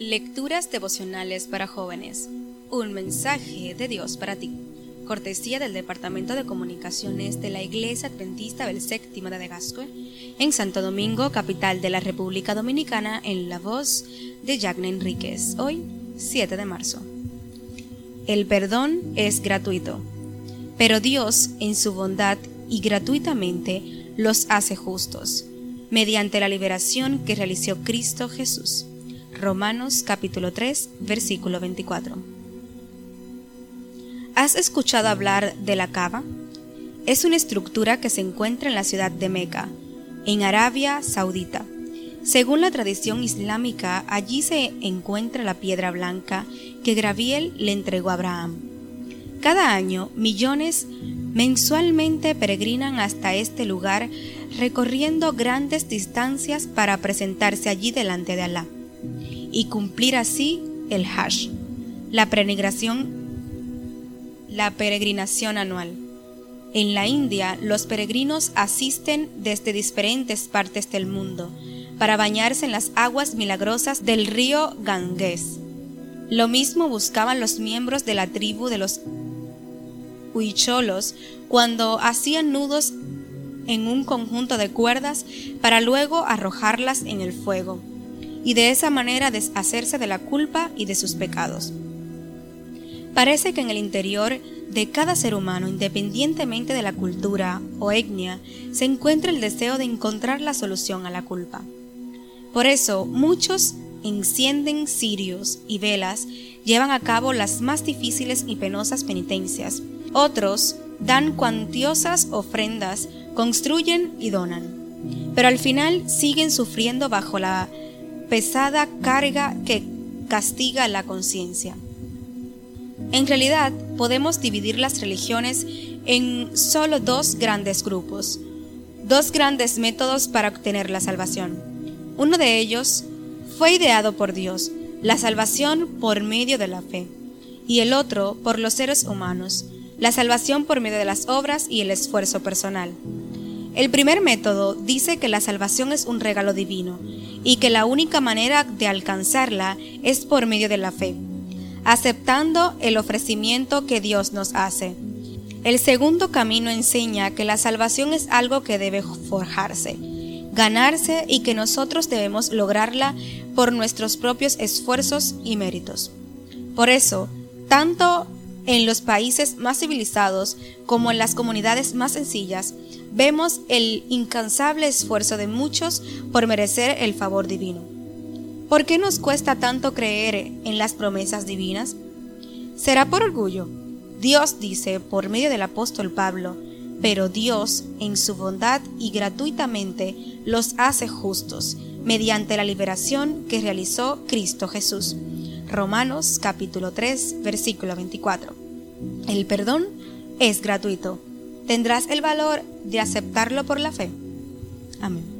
Lecturas devocionales para jóvenes. Un mensaje de Dios para ti. Cortesía del Departamento de Comunicaciones de la Iglesia Adventista del Séptimo de Gascue, en Santo Domingo, capital de la República Dominicana, en la voz de Jacna Enríquez. Hoy, 7 de marzo. El perdón es gratuito, pero Dios, en su bondad y gratuitamente, los hace justos, mediante la liberación que realizó Cristo Jesús. Romanos capítulo 3, versículo 24. ¿Has escuchado hablar de la cava? Es una estructura que se encuentra en la ciudad de Meca, en Arabia Saudita. Según la tradición islámica, allí se encuentra la piedra blanca que Graviel le entregó a Abraham. Cada año, millones mensualmente peregrinan hasta este lugar recorriendo grandes distancias para presentarse allí delante de Alá y cumplir así el Hajj, la peregrinación, la peregrinación anual. En la India, los peregrinos asisten desde diferentes partes del mundo para bañarse en las aguas milagrosas del río Ganges. Lo mismo buscaban los miembros de la tribu de los huicholos cuando hacían nudos en un conjunto de cuerdas para luego arrojarlas en el fuego y de esa manera deshacerse de la culpa y de sus pecados. Parece que en el interior de cada ser humano, independientemente de la cultura o etnia, se encuentra el deseo de encontrar la solución a la culpa. Por eso, muchos encienden cirios y velas, llevan a cabo las más difíciles y penosas penitencias. Otros dan cuantiosas ofrendas, construyen y donan. Pero al final siguen sufriendo bajo la pesada carga que castiga la conciencia. En realidad, podemos dividir las religiones en solo dos grandes grupos, dos grandes métodos para obtener la salvación. Uno de ellos fue ideado por Dios, la salvación por medio de la fe, y el otro por los seres humanos, la salvación por medio de las obras y el esfuerzo personal. El primer método dice que la salvación es un regalo divino y que la única manera de alcanzarla es por medio de la fe, aceptando el ofrecimiento que Dios nos hace. El segundo camino enseña que la salvación es algo que debe forjarse, ganarse y que nosotros debemos lograrla por nuestros propios esfuerzos y méritos. Por eso, tanto en los países más civilizados como en las comunidades más sencillas, vemos el incansable esfuerzo de muchos por merecer el favor divino. ¿Por qué nos cuesta tanto creer en las promesas divinas? ¿Será por orgullo? Dios dice por medio del apóstol Pablo, pero Dios, en su bondad y gratuitamente, los hace justos, mediante la liberación que realizó Cristo Jesús. Romanos capítulo 3, versículo 24. El perdón es gratuito tendrás el valor de aceptarlo por la fe. Amén.